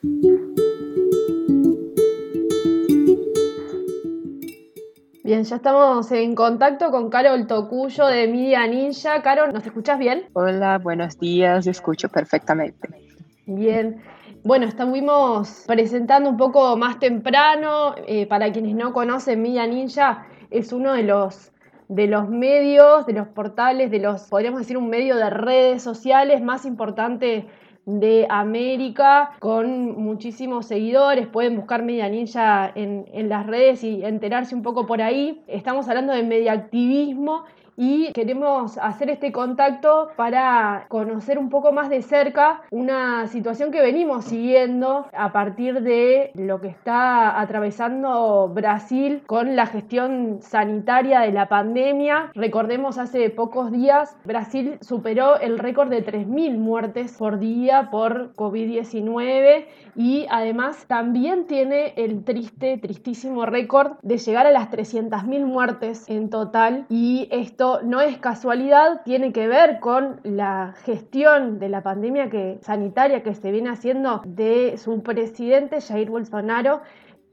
Bien, ya estamos en contacto con Carol Tocuyo de Media Ninja. Carol, ¿nos escuchas bien? Hola, buenos días, escucho perfectamente. Bien. Bueno, estuvimos presentando un poco más temprano. Eh, para quienes no conocen, Media Ninja es uno de los, de los medios, de los portales, de los, podríamos decir, un medio de redes sociales más importante de América con muchísimos seguidores. Pueden buscar Media Ninja en, en, las redes y enterarse un poco por ahí. Estamos hablando de mediactivismo y queremos hacer este contacto para conocer un poco más de cerca una situación que venimos siguiendo a partir de lo que está atravesando Brasil con la gestión sanitaria de la pandemia. Recordemos hace pocos días Brasil superó el récord de 3.000 muertes por día por COVID-19 y además también tiene el triste, tristísimo récord de llegar a las 300.000 muertes en total y esto no es casualidad, tiene que ver con la gestión de la pandemia que, sanitaria que se viene haciendo de su presidente Jair Bolsonaro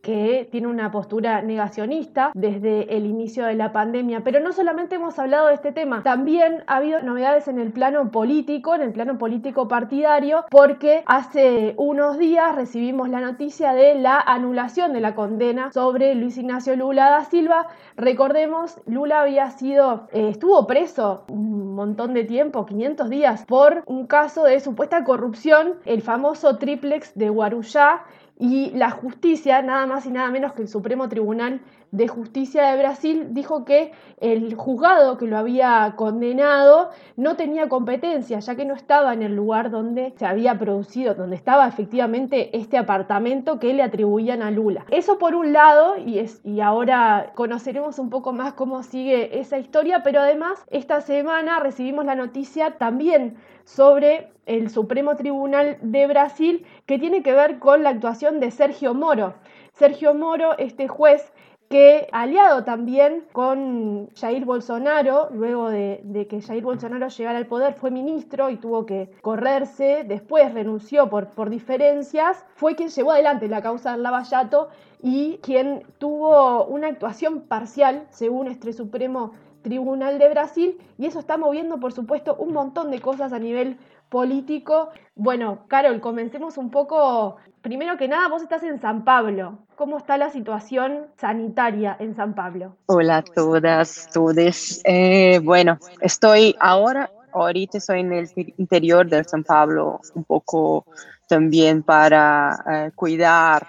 que tiene una postura negacionista desde el inicio de la pandemia. Pero no solamente hemos hablado de este tema, también ha habido novedades en el plano político, en el plano político partidario, porque hace unos días recibimos la noticia de la anulación de la condena sobre Luis Ignacio Lula da Silva. Recordemos, Lula había sido, eh, estuvo preso un montón de tiempo, 500 días, por un caso de supuesta corrupción, el famoso triplex de Guarujá y la justicia, nada más y nada menos que el Supremo Tribunal de Justicia de Brasil, dijo que el juzgado que lo había condenado no tenía competencia, ya que no estaba en el lugar donde se había producido, donde estaba efectivamente este apartamento que le atribuían a Lula. Eso por un lado, y, es, y ahora conoceremos un poco más cómo sigue esa historia, pero además esta semana recibimos la noticia también sobre el Supremo Tribunal de Brasil que tiene que ver con la actuación de Sergio Moro. Sergio Moro, este juez que aliado también con Jair Bolsonaro, luego de, que Jair Bolsonaro llegara al poder, fue ministro y tuvo que correrse, después renunció por, por diferencias, fue quien llevó adelante la causa del Lavallato y quien tuvo una actuación parcial, según este Supremo Tribunal de Brasil, y eso está moviendo, por supuesto, un montón de cosas a nivel político. Bueno, Carol, comencemos un poco. Primero que nada, vos estás en San Pablo. ¿Cómo está la situación sanitaria en San Pablo? Hola a todas, todos. Eh, bueno, estoy ahora, ahorita estoy en el interior de San Pablo, un poco también para eh, cuidar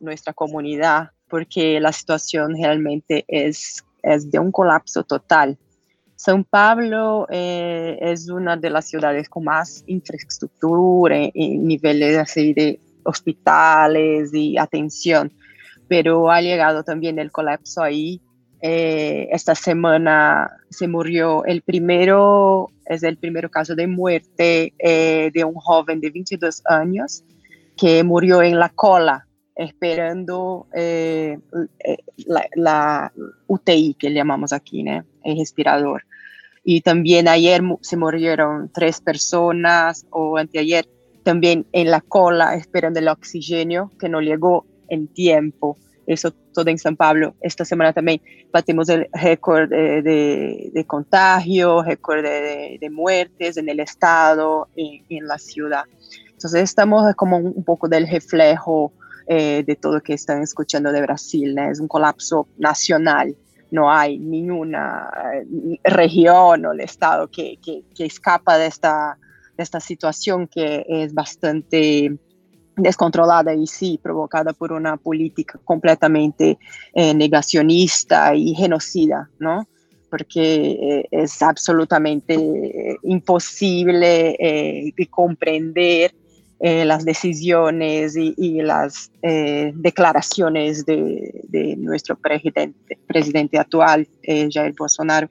nuestra comunidad, porque la situación realmente es, es de un colapso total. São Paulo eh, es una de las ciudades con más infraestructura en niveles de hospitales y atención, pero ha llegado también el colapso ahí. Eh, esta semana se murió el primero, es el primer caso de muerte eh, de un joven de 22 años que murió en la cola esperando eh, eh, la, UTI que llamamos aquí, ¿no? el respirador. Y también ayer se murieron tres personas o anteayer también en la cola esperando el oxígeno que no llegó en tiempo. Eso todo en San Pablo. Esta semana también batimos el récord de, de, contagio, récord de, de, muertes en el estado, en, en, la ciudad. Entonces estamos como un poco del reflejo eh, de todo lo que están escuchando de Brasil. Es un colapso nacional. No hay ninguna eh, región o estado que, que, escapa de esta, de esta situación que es bastante descontrolada y sí provocada por una política completamente eh, negacionista y genocida, ¿no? Porque es absolutamente imposible de comprender eh, las decisiones y, las eh, declaraciones de, nuestro presidente, presidente actual, eh, Jair Bolsonaro,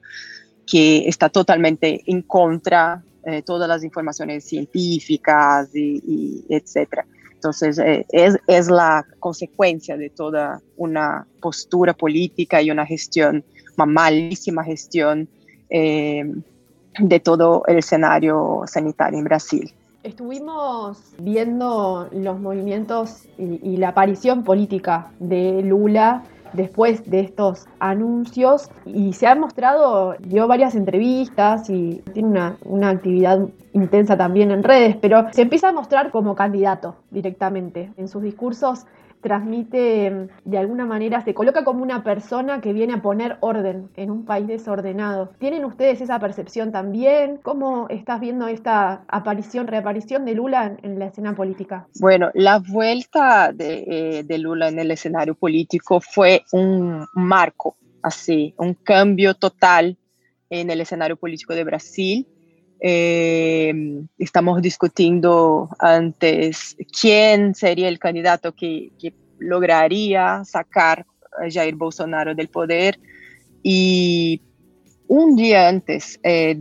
que está totalmente en contra de todas las informaciones científicas y, etcétera. Entonces, es, es, la consecuencia de toda una postura política y una gestión, una malísima gestión de todo el escenario sanitario en Brasil. Estuvimos viendo los movimientos y, la aparición política de Lula después de estos anuncios y se ha mostrado, dio varias entrevistas y tiene una, una, actividad intensa también en redes, pero se empieza a mostrar como candidato directamente. En sus discursos transmite de alguna manera, se coloca como una persona que viene a poner orden en un país desordenado. ¿Tienen ustedes esa percepción también? ¿Cómo estás viendo esta aparición, reaparición de Lula en, la escena política? Bueno, la vuelta de, eh, Lula en el escenario político fue un marco, así, un cambio total en el escenario político de Brasil. Eh, estamos discutiendo antes quién sería el candidato que, lograría sacar a Jair Bolsonaro del poder. Y un día antes eh,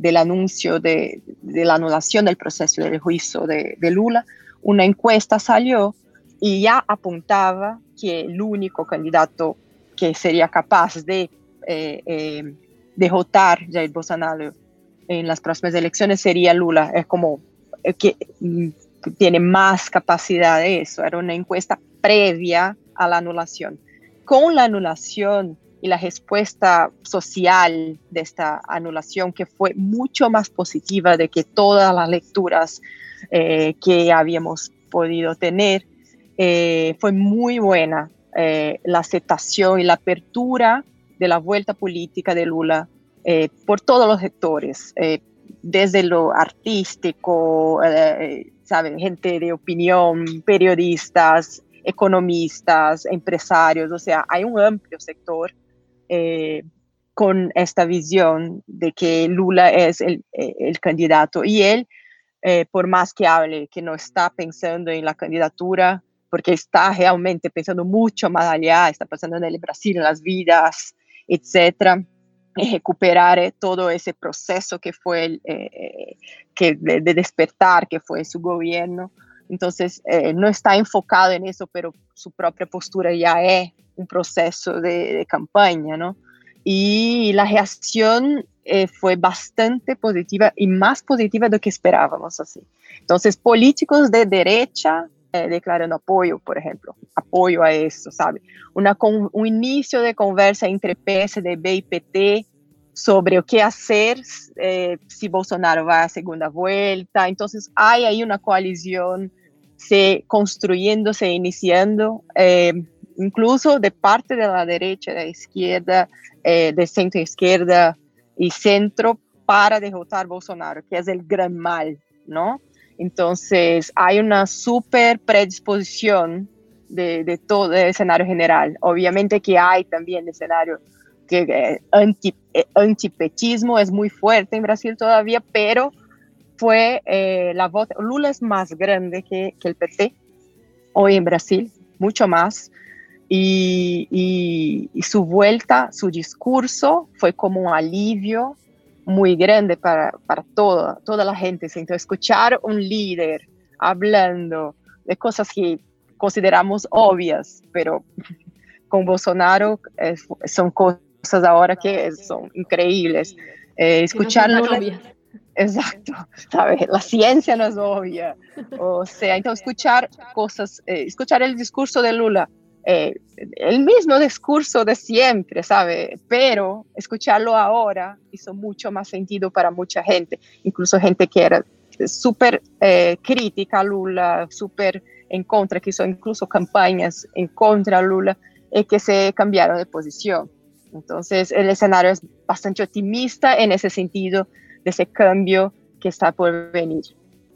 del anuncio de, la anulación del proceso del juicio de, Lula, una encuesta salió y ya apuntaba que el único candidato que sería capaz de eh, derrotar Jair Bolsonaro en las próximas elecciones sería Lula. Es como eh, que mm, tiene más capacidad de eso. Era una encuesta previa a la anulación. Con la anulación y la respuesta social de esta anulación, que fue mucho más positiva de que todas las lecturas eh, que habíamos podido tener, eh, fue muy buena la aceptación y la apertura de la vuelta política de Lula eh, por todos los sectores, eh, desde lo artístico, eh, gente de opinión, periodistas, economistas, empresarios, o sea, hay un amplio sector con esta visión de que Lula es el, el candidato y él, por más que hable que no está pensando en la candidatura, porque está realmente pensando mucho más allá, está pensando en el Brasil, en las vidas, etcétera recuperar eh, todo ese proceso que fue el, eh, que de, despertar que fue su gobierno. Entonces, eh, no está enfocado en eso, pero su propia postura ya es un proceso de, campaña, ¿no? Y la reacción fue bastante positiva y más positiva de lo que esperábamos, así. Entonces, políticos de derecha declarando apoyo, por ejemplo, apoyo a eso, ¿sabe? Una, un inicio de conversa entre PSDB y PT sobre o que hacer eh, si Bolsonaro va a segunda vuelta. Entonces hay ahí una coalición se construyéndose, iniciando, eh, incluso de parte de la derecha, de la izquierda, eh, de centro izquierda y centro para derrotar Bolsonaro, que es el gran mal, ¿no? Entonces hay una super predisposición de, todo el escenario general. Obviamente que hay también escenario que eh, anti, eh, es muy fuerte en Brasil todavía, pero fue eh, la voz, Lula es más grande que, el PT hoy en Brasil, mucho más, y, su vuelta, su discurso fue como un alivio muy grande para, para toda, toda la gente. Entonces, escuchar un líder hablando de cosas que consideramos obvias, pero con Bolsonaro son cosas ahora que son increíbles. Eh, escucharlo. Exacto, ¿sabes? La ciencia no es obvia. O sea, entonces escuchar cosas, eh, escuchar el discurso de Lula, eh, el mismo discurso de siempre, ¿sabe? Pero escucharlo ahora hizo mucho más sentido para mucha gente, incluso gente que era súper crítica a Lula, súper en contra, que hizo incluso campañas en contra a Lula, y que se cambiaron de posición. Entonces, el escenario es bastante optimista en ese sentido de ese cambio que está por venir.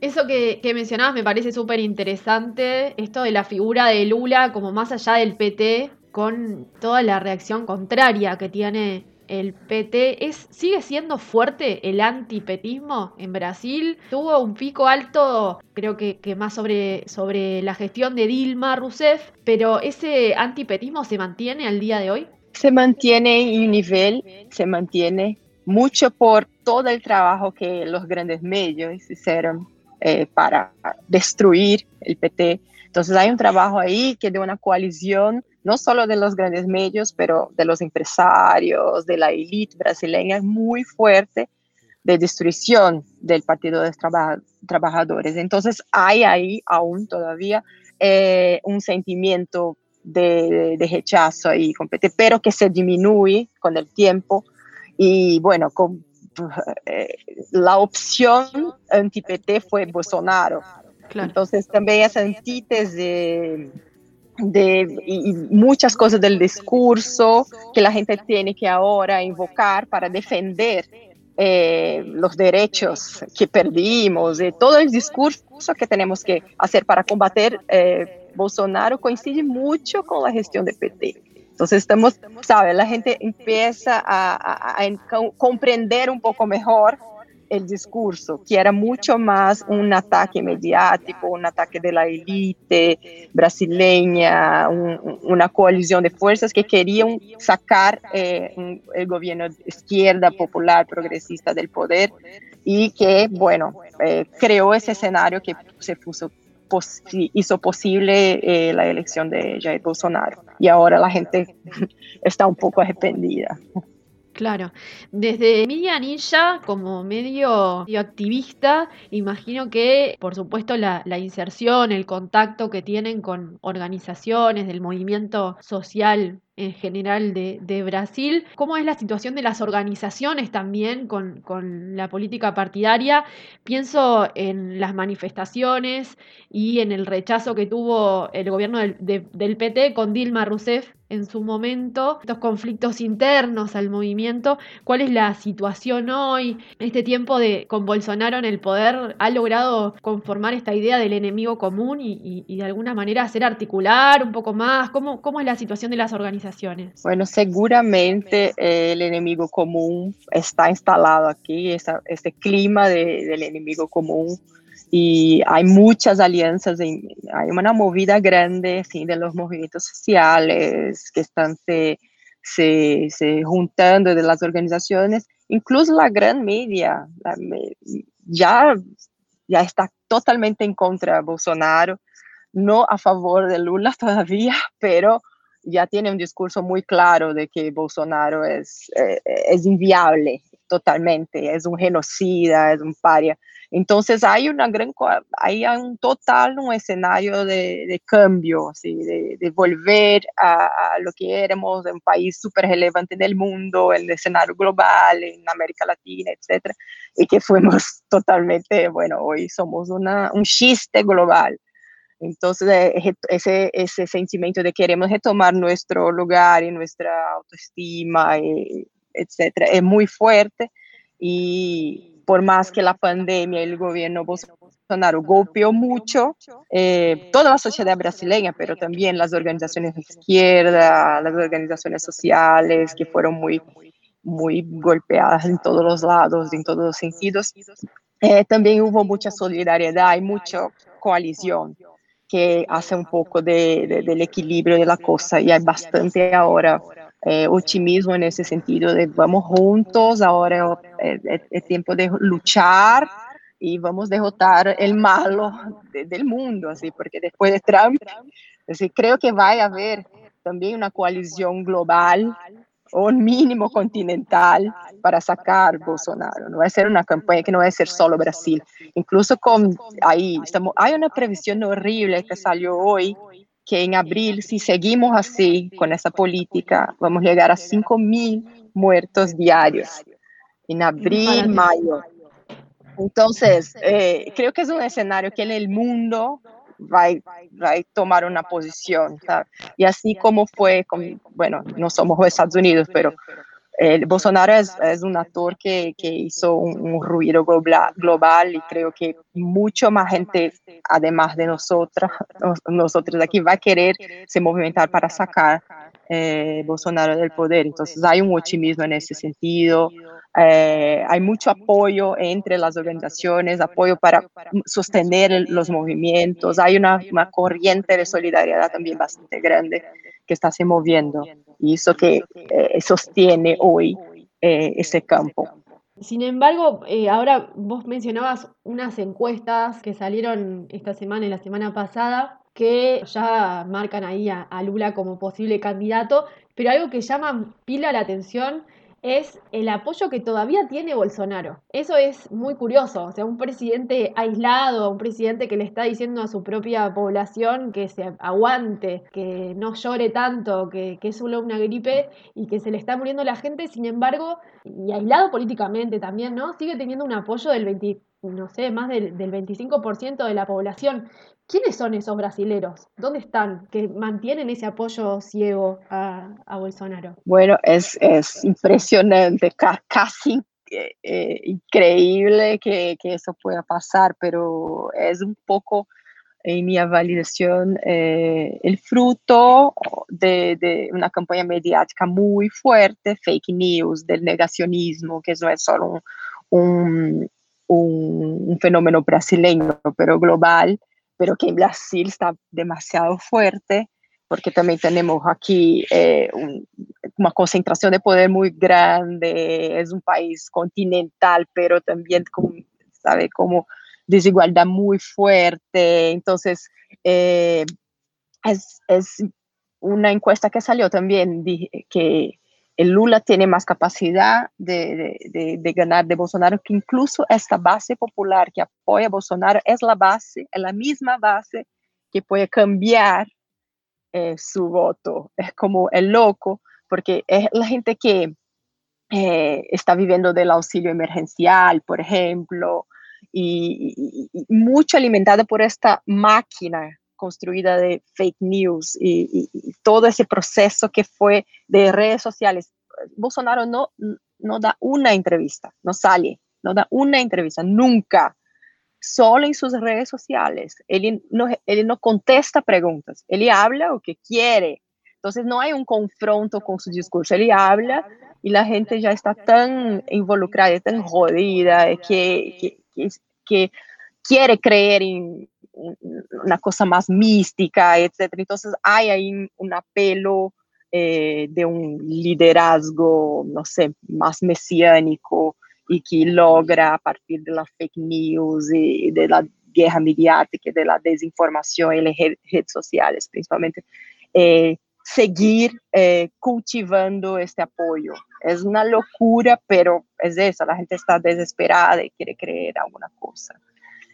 Eso que, mencionabas me parece súper interesante, esto de la figura de Lula como más allá del PT, con toda la reacción contraria que tiene el PT. ¿Es, ¿Sigue siendo fuerte el antipetismo en Brasil? Tuvo un pico alto, creo que, que más sobre, sobre la gestión de Dilma Rousseff, pero ¿ese antipetismo se mantiene al día de hoy? se mantiene en nivel, se mantiene mucho por todo el trabajo que los grandes medios hicieron eh, para destruir el PT. Entonces hay un trabajo ahí que de una coalición, no solo de los grandes medios, pero de los empresarios, de la élite brasileña, muy fuerte de destrucción del Partido de los Trabajadores. Entonces hay ahí aún todavía eh, un sentimiento de, rechazo ahí, pero que se disminuye con el tiempo y bueno, con, la opción anti-PT fue Bolsonaro. Entonces también esa antítesis de, y muchas cosas del discurso que la gente tiene que ahora invocar para defender eh, los derechos que perdimos, y todo el discurso que tenemos que hacer para combater eh, Bolsonaro coincide mucho con la gestión de PT. Entonces estamos, sabe, la gente empieza a, comprender un poco mejor el discurso, que era mucho más un ataque mediático, un ataque de la élite brasileña, un, una coalición de fuerzas que querían sacar eh, el gobierno de izquierda, popular, progresista del poder y que, bueno, eh, creó ese escenario que se puso hizo posible eh, la elección de Jair Bolsonaro. Y ahora la gente está un poco arrepentida. Claro, desde Media Ninja como medio, activista, imagino que por supuesto la, inserción, el contacto que tienen con organizaciones del movimiento social en general de, Brasil. ¿Cómo es la situación de las organizaciones también con, la política partidaria? Pienso en las manifestaciones y en el rechazo que tuvo el gobierno del, del PT con Dilma Rousseff en su momento, estos conflictos internos al movimiento, cuál es la situación hoy, este tiempo de con Bolsonaro en el poder ha logrado conformar esta idea del enemigo común y, de alguna manera hacer articular un poco más, ¿Cómo, cómo es la situación de las organizaciones? Bueno, seguramente eh, el enemigo común está instalado aquí, este clima del enemigo común. Y hay muchas alianzas, hay una movida grande de los movimientos sociales que están se, se, juntando de las organizaciones, incluso la gran media ya, ya está totalmente en contra de Bolsonaro, no a favor de Lula todavía, pero ya tiene un discurso muy claro de que Bolsonaro es, eh, es inviable totalmente, es un genocida, es un paria. Entonces hay una gran, hay un total un escenario de, de cambio, así, de, de volver a, lo que éramos, un país súper relevante en el mundo, en el escenario global, en América Latina, etcétera, y que fuimos totalmente, bueno, hoy somos una, un chiste global. Entonces, eh, ese, ese sentimiento de queremos retomar nuestro lugar y nuestra autoestima, eh, etcétera, es muy fuerte. Y por más que la pandemia y el gobierno Bolsonaro golpeó mucho eh, toda la sociedad brasileña, pero también las organizaciones de izquierda, las organizaciones sociales que fueron muy, muy golpeadas en todos los lados, en todos los sentidos. también hubo mucha solidaridad y mucha coalición que hace un poco de, del equilibrio de la cosa y hay bastante ahora eh, optimismo en ese sentido de vamos juntos, ahora es, es, tiempo de luchar y vamos a derrotar el malo de, del mundo, así, porque después de Trump, así, creo que va a haber también una coalición global un mínimo continental para sacar Bolsonaro. No va a ser una campaña que no va a ser solo Brasil. Incluso con ahí, estamos, hay una previsión horrible que salió hoy, que en abril, si seguimos así con esa política, vamos a llegar a 5 mil muertos diarios. En abril, mayo. Entonces, eh, creo que es un escenario que en el mundo va, va a tomar una posición. ¿sabes? Y así como fue, con, bueno, no somos Estados Unidos, pero eh, Bolsonaro es, es, un actor que, que hizo un, un, ruido global y creo que mucho más gente, además de nosotras, nosotros aquí, va a querer se movimentar para sacar eh, Bolsonaro del poder. Entonces hay un optimismo en ese sentido. Eh, hay mucho apoyo entre las organizaciones, apoyo para sostener los movimientos, hay una, una corriente de solidaridad también bastante grande que está se moviendo y eso que eh, sostiene hoy eh, ese campo. Sin embargo, eh, ahora vos mencionabas unas encuestas que salieron esta semana y la semana pasada que ya marcan ahí a, a Lula como posible candidato, pero algo que llama pila la atención es el apoyo que todavía tiene Bolsonaro. Eso es muy curioso, o sea, un presidente aislado, un presidente que le está diciendo a su propia población que se aguante, que no llore tanto, que, es solo una gripe y que se le está muriendo la gente, sin embargo, y aislado políticamente también, ¿no? Sigue teniendo un apoyo del 20, no sé, más del, del 25% de la población. ¿Quiénes son esos brasileros? ¿Dónde están? Que mantienen ese apoyo ciego a, Bolsonaro. Bueno, es, es impresionante, casi eh, increíble que, que, eso pueda pasar, pero es un poco, en mi validación, eh, el fruto de, de, una campaña mediática muy fuerte, fake news, del negacionismo, que no es solo un, un, un fenómeno brasileño, pero global pero que en Brasil está demasiado fuerte, porque también tenemos aquí eh, una concentración de poder muy grande, es un país continental, pero también con, sabe, como desigualdad muy fuerte. Entonces, eh, es, es, una encuesta que salió también que el Lula tiene más capacidad de, ganar de Bolsonaro que incluso esta base popular que apoya a Bolsonaro es la base, es la misma base que puede cambiar eh, su voto. Es como el loco, porque es la gente que eh, está viviendo del auxilio emergencial, por ejemplo, y, y mucho alimentada por esta máquina construida de fake news y, todo ese proceso que fue de redes sociales. Bolsonaro no, no da una entrevista, no sale, no da una entrevista, nunca, solo en sus redes sociales. Él no, él no contesta preguntas, él habla lo que quiere. Entonces no hay un confronto con su discurso, él habla y la gente ya está tan involucrada, tan jodida, que, que, que quiere creer en, una cosa más mística, etc. Entonces hay ahí un apelo eh, de un liderazgo, no sé, más mesiánico y que logra a partir de las fake news y de la guerra mediática, de la desinformación en las redes sociales principalmente, eh, seguir eh, cultivando este apoyo. Es una locura, pero es eso, la gente está desesperada y quiere creer alguna cosa.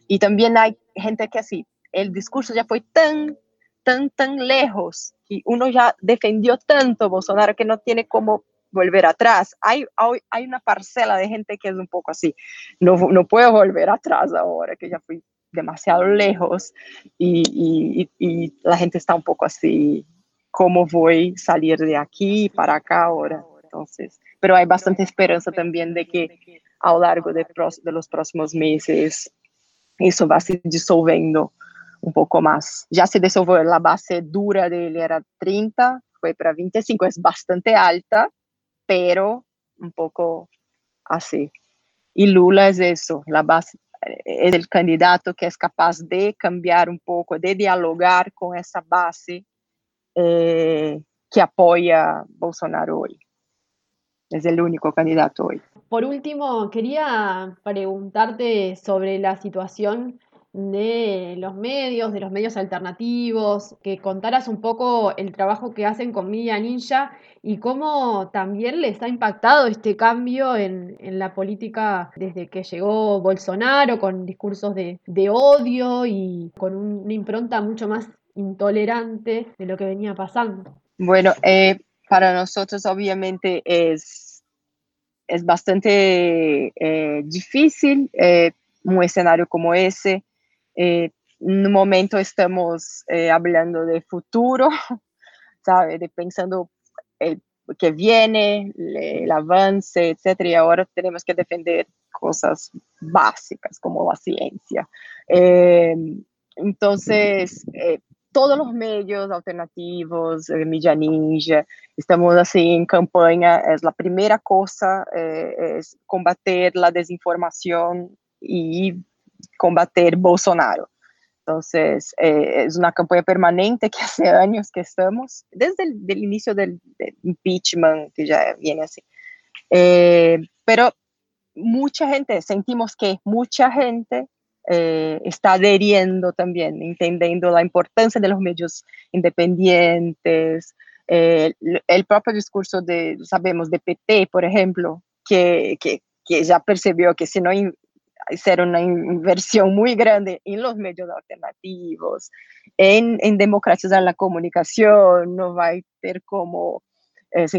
Y también hay gente que así, el discurso ya fue tan, tan, tan lejos y uno ya defendió tanto Bolsonaro que no tiene cómo volver atrás. Hay, hay, una parcela de gente que es un poco así, no, no puedo volver atrás ahora que ya fui demasiado lejos y, y, la gente está un poco así, ¿cómo voy a salir de aquí para acá ahora? Entonces, pero hay bastante esperanza también de que a lo largo de los próximos meses isso vai se dissolvendo um pouco mais. Já se dissolveu, a base dura dele era 30, foi para 25, é bastante alta, pero um pouco assim. E Lula é isso, a base é o candidato que é capaz de cambiar um pouco, de dialogar com essa base eh, que apoia Bolsonaro hoje. es el único candidato hoy. Por último, quería preguntarte sobre la situación de los medios, de los medios alternativos, que contaras un poco el trabajo que hacen con Media Ninja y cómo también les ha impactado este cambio en, la política desde que llegó Bolsonaro, con discursos de, odio y con una impronta mucho más intolerante de lo que venía pasando. Bueno, eh, para nosotros obviamente es, es bastante eh, difícil eh, un escenario como ese. Eh, en un momento estamos hablando de futuro, ¿sabe? De pensando el que viene, el avance, etc. Y ahora tenemos que defender cosas básicas como la ciencia. entonces, todos los medios alternativos, eh, Media Ninja, estamos así en campaña, es la primera cosa, eh, es combater la desinformación y combater Bolsonaro. Entonces, eh, es una campaña permanente que hace años que estamos, desde el inicio del, impeachment, que ya viene así. Eh, pero mucha gente, sentimos que mucha gente eh, está adheriendo también, entendiendo la importancia de los medios independientes, Eh, el propio discurso de, sabemos, de PT, por ejemplo, que, que, que ya percibió que si no hacer una inversión muy grande en los medios alternativos, en, en democratizar la comunicación, no va a ter como,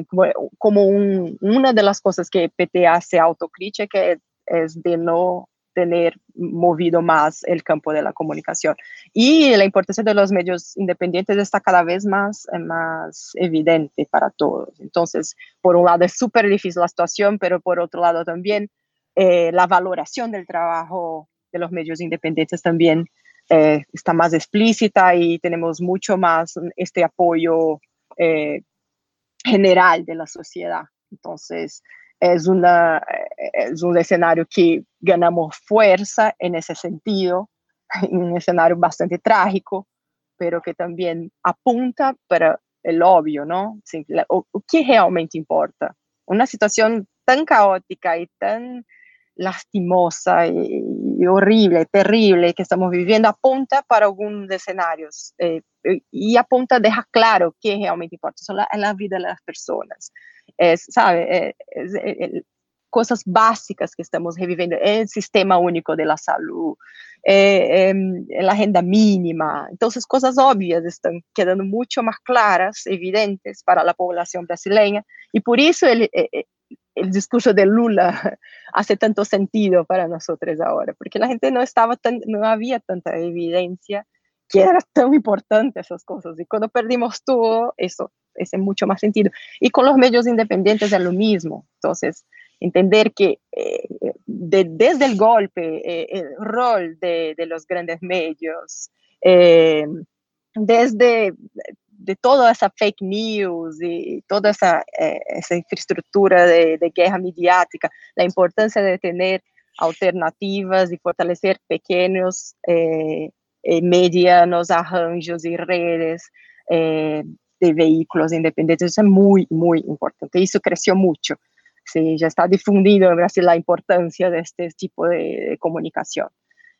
como, como un, una de las cosas que PT hace autocrítica es, es de no tener movido más el campo de la comunicación. Y la importancia de los medios independientes está cada vez más, eh, más evidente para todos. Entonces, por un lado es súper difícil la situación, pero por otro lado también eh, la valoración del trabajo de los medios independientes también eh, está más explícita y tenemos mucho más este apoyo general de la sociedad. Entonces, es, una, es un escenario que ganamos fuerza en ese sentido, un escenario bastante trágico, pero que también apunta para el obvio, ¿no? o, ¿Qué realmente importa? Una situación tan caótica y tan lastimosa y, horrible, terrible que estamos viviendo apunta para algunos escenarios eh, y apunta, deja claro qué realmente importa, son la, la vida de las personas es, sabe, es, es, cosas básicas que estamos reviviendo, el sistema único de la salud, eh, eh, la agenda mínima. Entonces, cosas obvias están quedando mucho más claras, evidentes para la población brasileña, y por eso el, el discurso de Lula hace tanto sentido para nosotros ahora, porque la gente no estaba tan, no había tanta evidencia que era tan importante esas cosas, y cuando perdimos todo, eso ese mucho más sentido. Y con los medios independientes es lo mismo. Entonces, entender que eh, desde el golpe, eh, el rol de, los grandes medios, eh, desde de toda esa fake news y toda esa, esa infraestructura de, de, guerra mediática, la importancia de tener alternativas y fortalecer pequeños, medianos arranjos y redes de vehículos independientes, eso es muy, muy importante. Eso creció mucho. Sí, ya está difundido en Brasil la importancia de este tipo de, comunicación.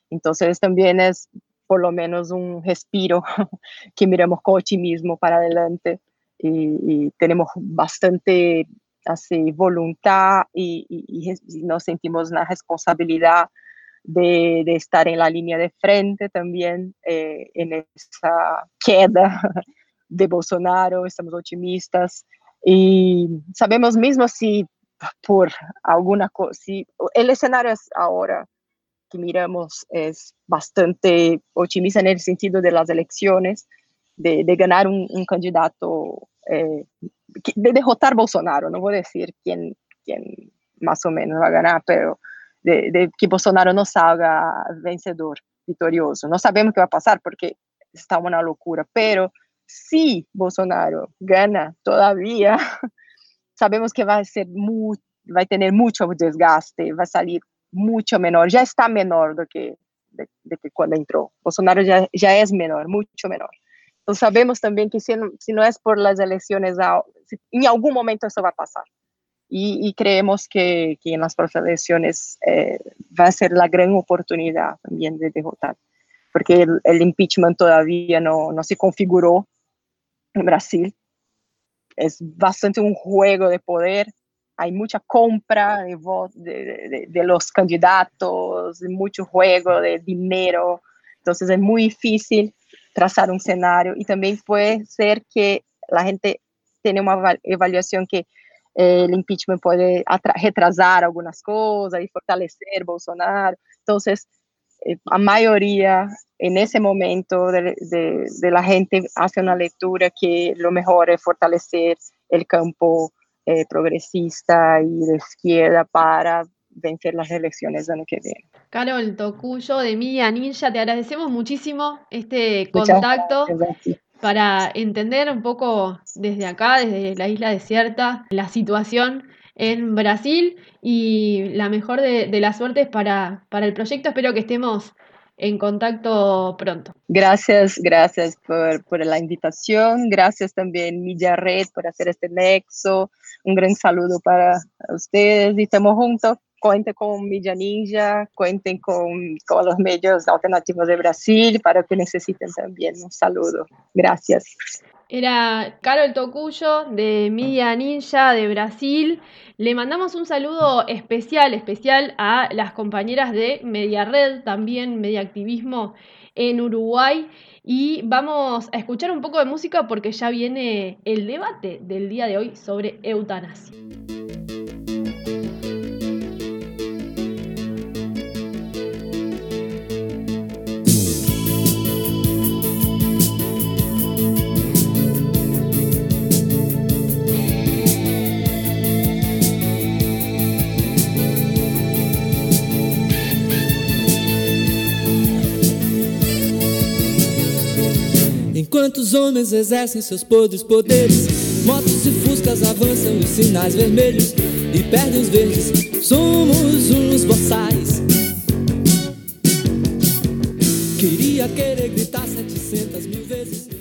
Entonces también es por lo menos un respiro que miramos con optimismo para adelante y, tenemos bastante así, voluntad y, y, nos sentimos una responsabilidad de, de, estar en la línea de frente también eh, en esa queda de Bolsonaro, estamos otimistas y sabemos mismo si por alguna cosa, si el escenario es ahora que miramos es bastante optimista en el sentido de las elecciones, de, de ganar un, candidato, eh, de derrotar Bolsonaro, no voy a decir quién, quién más o menos va a ganar, pero de, de que Bolsonaro no salga vencedor, victorioso. No sabemos qué va a pasar porque está una locura, pero si Bolsonaro gana todavía, sabemos que va a ser muy, va a tener mucho desgaste, va a salir mucho menor, ya está menor do que, de, que cuando entró. Bolsonaro ya, ya es menor, mucho menor. Entonces sabemos también que si no, es por las elecciones, en algún momento eso va a pasar. Y, creemos que, en las próximas elecciones eh, va a ser la gran oportunidad también de derrotar, porque el, el impeachment todavía no, no se configuró Brasil. Es bastante un juego de poder. Hay mucha compra de, los candidatos, mucho juego de dinero. Entonces es muy difícil trazar un escenario y también puede ser que la gente tenga una evaluación que eh, el impeachment puede retrasar algunas cosas y fortalecer Bolsonaro. Entonces, eh, a mayoría en ese momento de, de, de, la gente hace una lectura que lo mejor es fortalecer el campo eh, progresista y de izquierda para vencer las elecciones del año que viene. Carol Tocuyo de Media Ninja, te agradecemos muchísimo este contacto para entender un poco desde acá, desde la isla desierta, la situación en Brasil y la mejor de, de las suertes para, para el proyecto. Espero que estemos en contacto pronto. Gracias, gracias por, por, la invitación. Gracias también Media Red por hacer este nexo. Un gran saludo para ustedes y estamos juntos. Cuenten con Media Ninja, cuenten con, con los medios alternativos de Brasil para que necesiten también. Un saludo. Gracias. Era Carol Tocuyo de Media Ninja de Brasil. Le mandamos un saludo especial, especial a las compañeras de Media Red, también Media Activismo en Uruguay. Y vamos a escuchar un poco de música porque ya viene el debate del día de hoy sobre eutanasia. Enquanto homens exercem seus podres poderes, motos e fuscas avançam os sinais vermelhos e perdem os verdes. Somos uns boçais. Queria querer gritar 700 mil vezes.